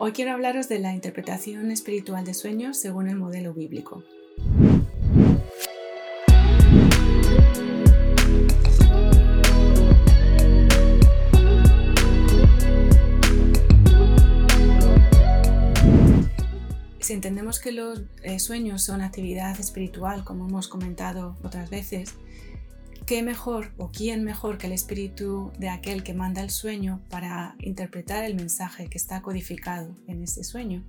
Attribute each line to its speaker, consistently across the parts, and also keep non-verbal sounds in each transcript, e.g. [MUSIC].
Speaker 1: Hoy quiero hablaros de la interpretación espiritual de sueños según el modelo bíblico. Si entendemos que los eh, sueños son actividad espiritual, como hemos comentado otras veces, ¿qué mejor o quién mejor que el espíritu de aquel que manda el sueño para interpretar el mensaje que está codificado en ese sueño?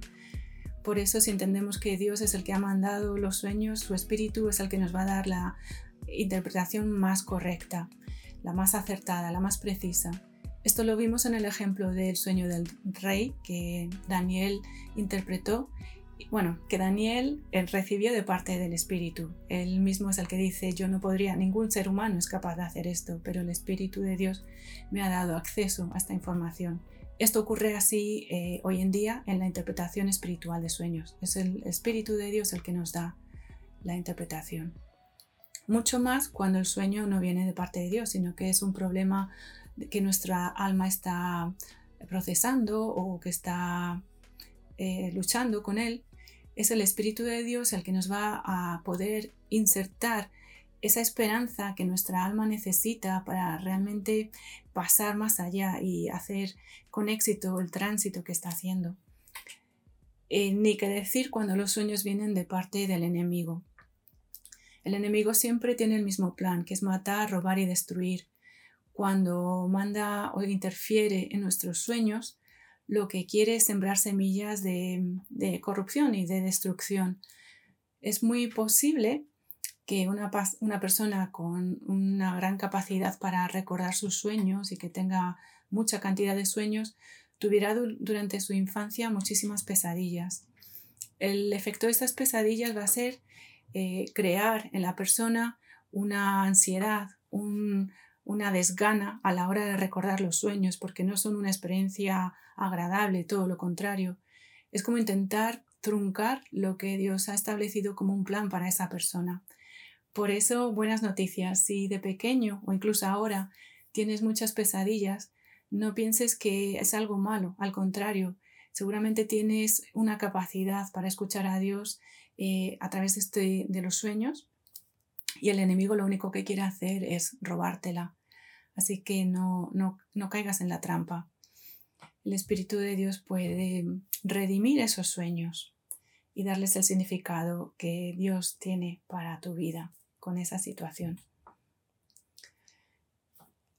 Speaker 1: Por eso si entendemos que Dios es el que ha mandado los sueños, su espíritu es el que nos va a dar la interpretación más correcta, la más acertada, la más precisa. Esto lo vimos en el ejemplo del sueño del rey que Daniel interpretó bueno, que Daniel recibió de parte del Espíritu. Él mismo es el que dice, yo no podría, ningún ser humano es capaz de hacer esto, pero el Espíritu de Dios me ha dado acceso a esta información. Esto ocurre así eh, hoy en día en la interpretación espiritual de sueños. Es el Espíritu de Dios el que nos da la interpretación. Mucho más cuando el sueño no viene de parte de Dios, sino que es un problema que nuestra alma está procesando o que está eh, luchando con él es el Espíritu de Dios el que nos va a poder insertar esa esperanza que nuestra alma necesita para realmente pasar más allá y hacer con éxito el tránsito que está haciendo. Eh, ni que decir cuando los sueños vienen de parte del enemigo. El enemigo siempre tiene el mismo plan, que es matar, robar y destruir. Cuando manda o interfiere en nuestros sueños, lo que quiere es sembrar semillas de, corrupción y de destrucción. Es muy posible que una, una, persona con una gran capacidad para recordar sus sueños y que tenga mucha cantidad de sueños tuviera durante su infancia muchísimas pesadillas. El efecto de estas pesadillas va a ser eh, crear en la persona una ansiedad, un, una desgana a la hora de recordar los sueños porque no son una experiencia agradable, todo lo contrario. Es como intentar truncar lo que Dios ha establecido como un plan para esa persona. Por eso, buenas noticias. Si de pequeño o incluso ahora tienes muchas pesadillas, no pienses que es algo malo, al contrario, seguramente tienes una capacidad para escuchar a Dios eh, a través de, este, de los sueños y el enemigo lo único que quiere hacer es robártela. Así que no, no, caigas en la trampa. El Espíritu de Dios puede redimir esos sueños y darles el significado que Dios tiene para tu vida con esa situación.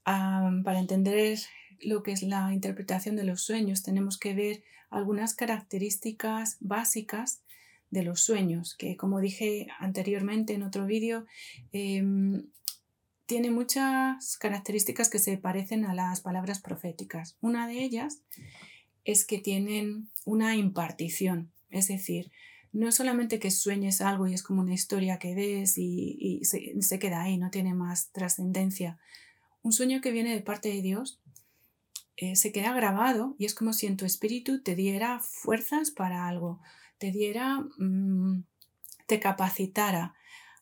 Speaker 1: para entender lo que es la interpretación de los sueños, tenemos que ver algunas características básicas de los sueños, que como dije anteriormente en otro vídeo, em, tiene muchas características que se parecen a las palabras proféticas. Una de ellas es que tienen una impartición, es decir, no solamente que sueñes algo y es como una historia que ves y, se, queda ahí, no tiene más trascendencia. Un sueño que viene de parte de Dios eh, se queda grabado y es como si en tu espíritu te diera fuerzas para algo, te diera, mm, te capacitara,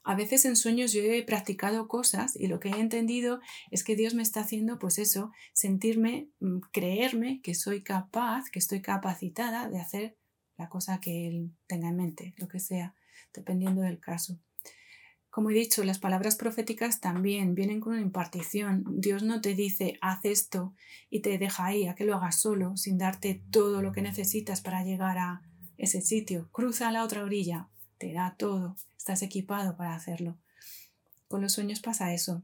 Speaker 1: a veces en sueños yo he practicado cosas y lo que he entendido es que Dios me está haciendo, pues eso, sentirme, mm, creerme que soy capaz, que estoy capacitada de hacer la cosa que Él tenga en mente, lo que sea, dependiendo del caso. Como he dicho, las palabras proféticas también vienen con una impartición. Dios no te dice haz esto y te deja ahí a que lo hagas solo, sin darte todo lo que necesitas para llegar a ese sitio. Cruza a la otra orilla, te da todo, estás equipado para hacerlo. Con los sueños pasa eso.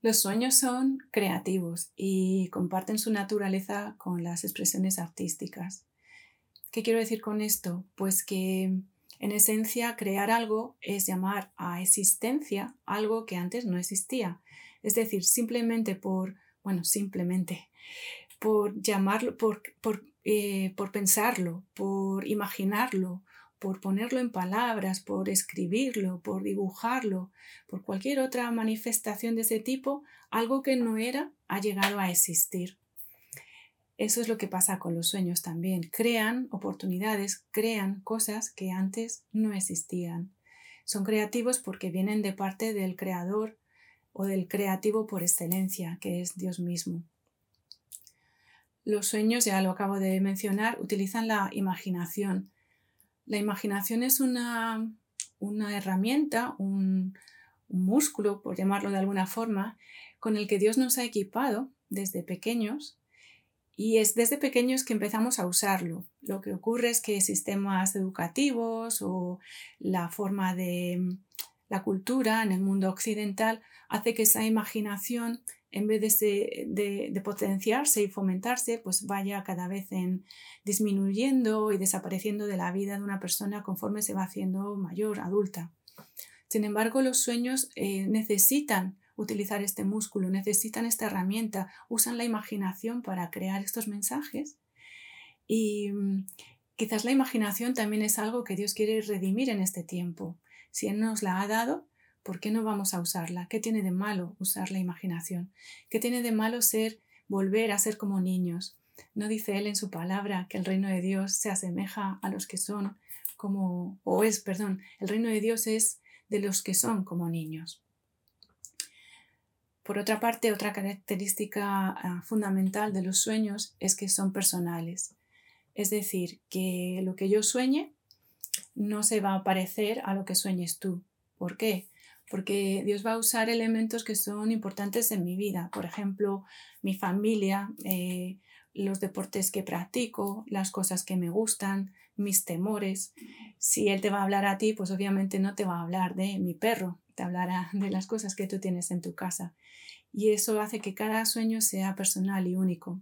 Speaker 1: Los sueños son creativos y comparten su naturaleza con las expresiones artísticas. ¿Qué quiero decir con esto? Pues que en esencia crear algo es llamar a existencia algo que antes no existía. Es decir, simplemente por, bueno, simplemente por llamarlo, por, por eh, por pensarlo, por imaginarlo, por ponerlo en palabras, por escribirlo, por dibujarlo, por cualquier otra manifestación de ese tipo, algo que no era ha llegado a existir. Eso es lo que pasa con los sueños también. Crean oportunidades, crean cosas que antes no existían. Son creativos porque vienen de parte del creador o del creativo por excelencia, que es Dios mismo. Los sueños, ya lo acabo de mencionar, utilizan la imaginación. La imaginación es una, una herramienta, un, un músculo, por llamarlo de alguna forma, con el que Dios nos ha equipado desde pequeños y es desde pequeños que empezamos a usarlo. Lo que ocurre es que sistemas educativos o la forma de la cultura en el mundo occidental hace que esa imaginación, en vez de, potenciarse y fomentarse, pues vaya cada vez en disminuyendo y desapareciendo de la vida de una persona conforme se va haciendo mayor, adulta. Sin embargo, los sueños eh, necesitan utilizar este músculo, necesitan esta herramienta, usan la imaginación para crear estos mensajes. Y mm, quizás la imaginación también es algo que Dios quiere redimir en este tiempo. Si Él nos la ha dado, ¿por qué no vamos a usarla? ¿Qué tiene de malo usar la imaginación? ¿Qué tiene de malo ser, volver a ser como niños? ¿No dice Él en su palabra que el reino de Dios se asemeja a los que son como, o es, perdón, el reino de Dios es de los que son como niños? Por otra parte, otra característica ah, fundamental de los sueños es que son personales. Es decir, que lo que yo sueñe no se va a parecer a lo que sueñes tú. ¿Por qué? Porque Dios va a usar elementos que son importantes en mi vida. Por ejemplo, mi familia, eh, los deportes que practico, las cosas que me gustan, mis temores. Si Él te va a hablar a ti, pues obviamente no te va a hablar de mi perro, te hablará de las cosas que tú tienes en tu casa. Y eso hace que cada sueño sea personal y único.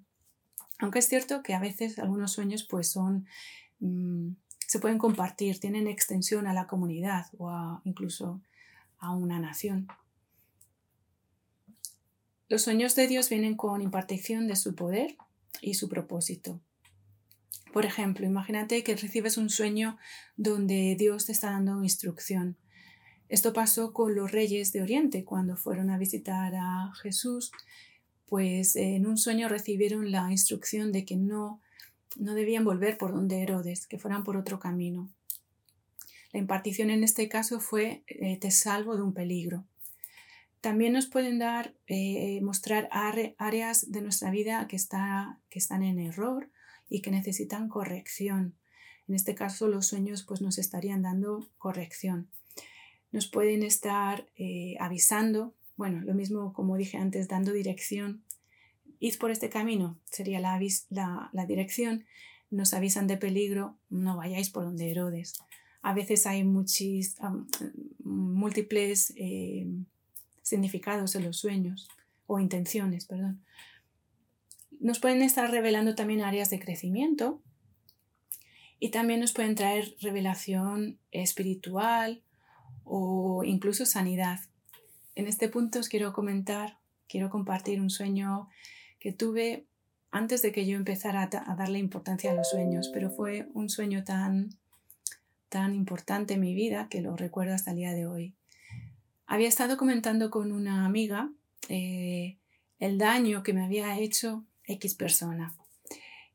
Speaker 1: Aunque es cierto que a veces algunos sueños pues son, mm, se pueden compartir, tienen extensión a la comunidad o incluso a una nación. Los sueños de Dios vienen con impartición de su poder y su propósito. Por ejemplo, imagínate que recibes un sueño donde Dios te está dando instrucción esto pasó con los reyes de Oriente cuando fueron a visitar a Jesús, pues en un sueño recibieron la instrucción de que no, no debían volver por donde Herodes, que fueran por otro camino. La impartición en este caso fue eh, te salvo de un peligro. También nos pueden dar, eh, mostrar áreas de nuestra vida que, está, que están en error y que necesitan corrección. En este caso los sueños pues nos estarían dando corrección nos pueden estar eh, avisando, bueno, lo mismo como dije antes, dando dirección. Id por este camino, sería la, la, dirección. Nos avisan de peligro, no vayáis por donde Herodes. A veces hay múltiples eh, significados en los sueños o intenciones, perdón. Nos pueden estar revelando también áreas de crecimiento y también nos pueden traer revelación espiritual o incluso sanidad. En este punto os quiero comentar, quiero compartir un sueño que tuve antes de que yo empezara a, darle importancia a los sueños, pero fue un sueño tan, tan importante en mi vida que lo recuerdo hasta el día de hoy. Había estado comentando con una amiga eh, el daño que me había hecho X persona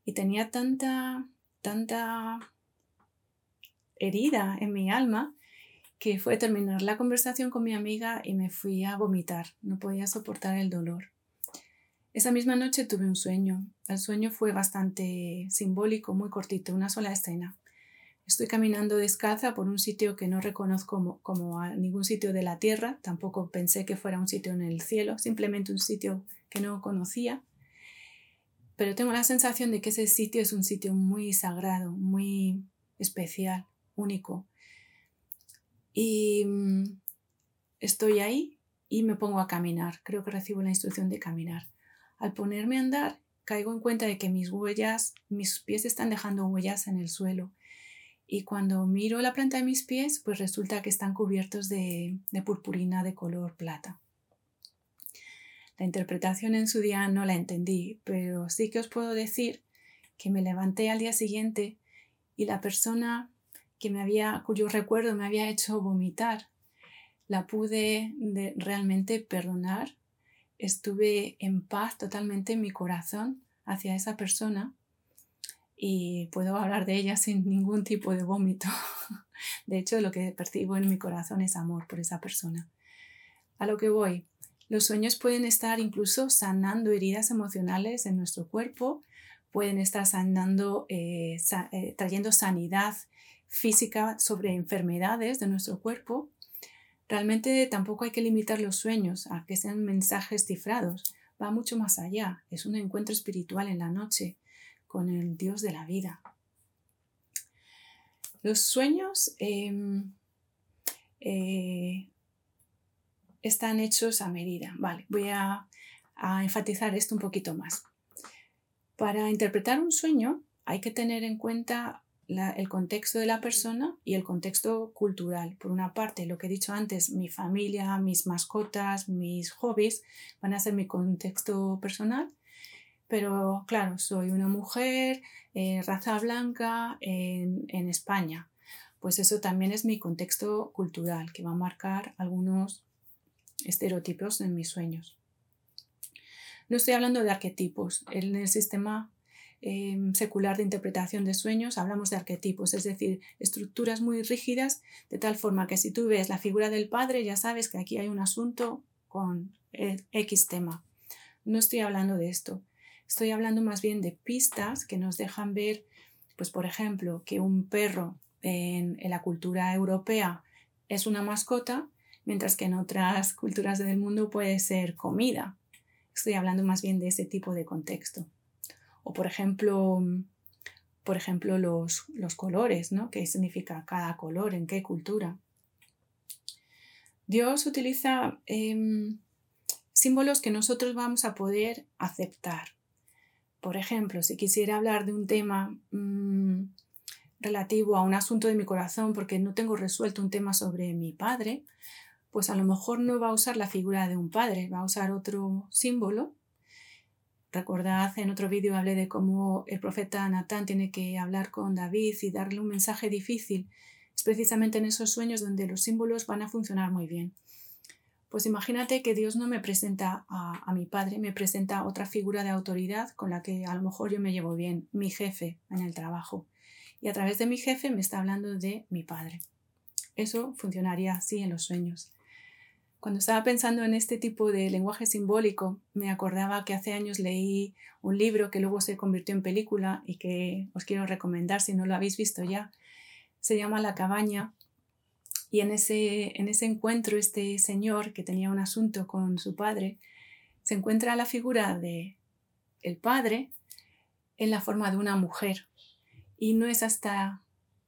Speaker 1: y tenía tanta, tanta herida en mi alma que fue terminar la conversación con mi amiga y me fui a vomitar. No podía soportar el dolor. Esa misma noche tuve un sueño. El sueño fue bastante simbólico, muy cortito, una sola escena. Estoy caminando descalza por un sitio que no reconozco como, a ningún sitio de la tierra, tampoco pensé que fuera un sitio en el cielo, simplemente un sitio que no conocía. Pero tengo la sensación de que ese sitio es un sitio muy sagrado, muy especial, único. Y mm, estoy ahí y me pongo a caminar. Creo que recibo la instrucción de caminar. Al ponerme a andar, caigo en cuenta de que mis huellas, mis pies están dejando huellas en el suelo. Y cuando miro la planta de mis pies, pues resulta que están cubiertos de, de purpurina de color plata. La interpretación en su día no la entendí, pero sí que os puedo decir que me levanté al día siguiente y la persona que me había, cuyo recuerdo me había hecho vomitar, la pude realmente perdonar. Estuve en paz totalmente en mi corazón hacia esa persona y puedo hablar de ella sin ningún tipo de vómito. [LAUGHS] De hecho, lo que percibo en mi corazón es amor por esa persona. A lo que voy, Los sueños pueden estar incluso sanando heridas emocionales en nuestro cuerpo, pueden estar sanando, eh, eh, trayendo sanidad física sobre enfermedades de nuestro cuerpo. Realmente tampoco hay que limitar los sueños a que sean mensajes cifrados. Va mucho más allá. Es un encuentro espiritual en la noche con el Dios de la vida. Los sueños em, eh, están hechos a medida. Vale, voy a, enfatizar esto un poquito más. Para interpretar un sueño hay que tener en cuenta el contexto de la persona y el contexto cultural. Por una parte, lo que he dicho antes, mi familia, mis mascotas, mis hobbies van a ser mi contexto personal. Pero claro, soy una mujer, eh, raza blanca en, en España. Pues eso también es mi contexto cultural, que va a marcar algunos estereotipos en mis sueños. No estoy hablando de arquetipos. En el sistema em, secular de interpretación de sueños hablamos de arquetipos, es decir, estructuras muy rígidas, de tal forma que si tú ves la figura del padre ya sabes que aquí hay un asunto con X tema. No estoy hablando de esto. Estoy hablando más bien de pistas que nos dejan ver, pues por ejemplo, que un perro en la cultura europea es una mascota mientras que en otras culturas del mundo puede ser comida. Estoy hablando más bien de ese tipo de contexto. O por ejemplo, por ejemplo los, colores, ¿no? ¿Qué significa cada color? ¿En qué cultura? Dios utiliza em, símbolos que nosotros vamos a poder aceptar. Por ejemplo, si quisiera hablar de un tema mm, relativo a un asunto de mi corazón porque no tengo resuelto un tema sobre mi padre, pues a lo mejor no va a usar la figura de un padre, va a usar otro símbolo. Recordad, en otro vídeo hablé de cómo el profeta Natán tiene que hablar con David y darle un mensaje difícil. Es precisamente en esos sueños donde los símbolos van a funcionar muy bien. Pues imagínate que Dios no me presenta a, a, mi padre, me presenta otra figura de autoridad con la que a lo mejor yo me llevo bien, mi jefe en el trabajo. Y a través de mi jefe me está hablando de mi padre. Eso funcionaría así en los sueños. Cuando estaba pensando en este tipo de lenguaje simbólico, me acordaba que hace años leí un libro que luego se convirtió en película y que os quiero recomendar si no lo habéis visto ya. Se llama La cabaña y en ese, en ese encuentro este señor que tenía un asunto con su padre, se encuentra la figura de el padre en la forma de una mujer. Y no es hasta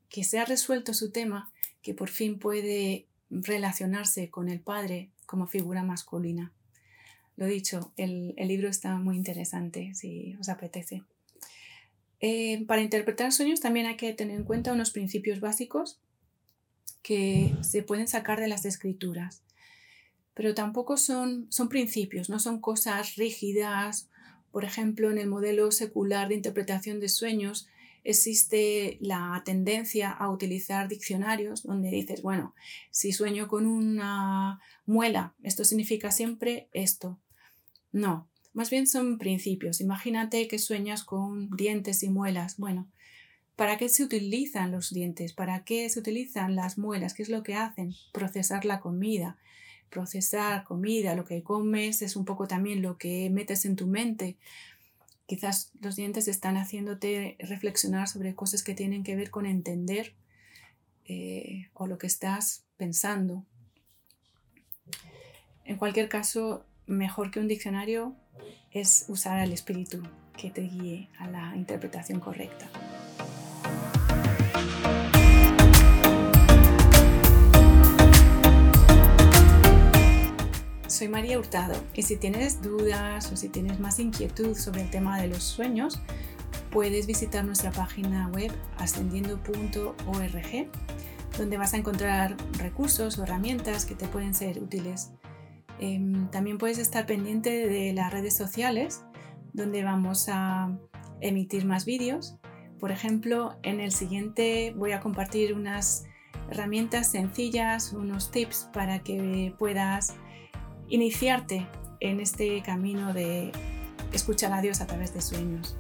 Speaker 1: que se ha resuelto su tema que por fin puede relacionarse con el padre como figura masculina. Lo dicho, el, libro está muy interesante si os apetece. Eh, para interpretar sueños también hay que tener en cuenta unos principios básicos que se pueden sacar de las escrituras, pero tampoco son, son principios, no son cosas rígidas. Por ejemplo, en el modelo secular de interpretación de sueños existe la tendencia a utilizar diccionarios donde dices, bueno, si sueño con una muela, esto significa siempre esto. No, más bien son principios. Imagínate que sueñas con dientes y muelas. Bueno, ¿para qué se utilizan los dientes? ¿Para qué se utilizan las muelas? ¿Qué es lo que hacen? Procesar la comida. Procesar comida, lo que comes es un poco también lo que metes en tu mente. Quizás los dientes están haciéndote reflexionar sobre cosas que tienen que ver con entender eh, o lo que estás pensando. En cualquier caso, mejor que un diccionario es usar al espíritu que te guíe a la interpretación correcta. Soy María Hurtado y si tienes dudas o si tienes más inquietud sobre el tema de los sueños, puedes visitar nuestra página web ascendiendo.org, donde vas a encontrar recursos o herramientas que te pueden ser útiles. Em, también puedes estar pendiente de las redes sociales, donde vamos a emitir más vídeos. Por ejemplo, en el siguiente voy a compartir unas herramientas sencillas, unos tips para que puedas iniciarte en este camino de escuchar a Dios a través de sueños.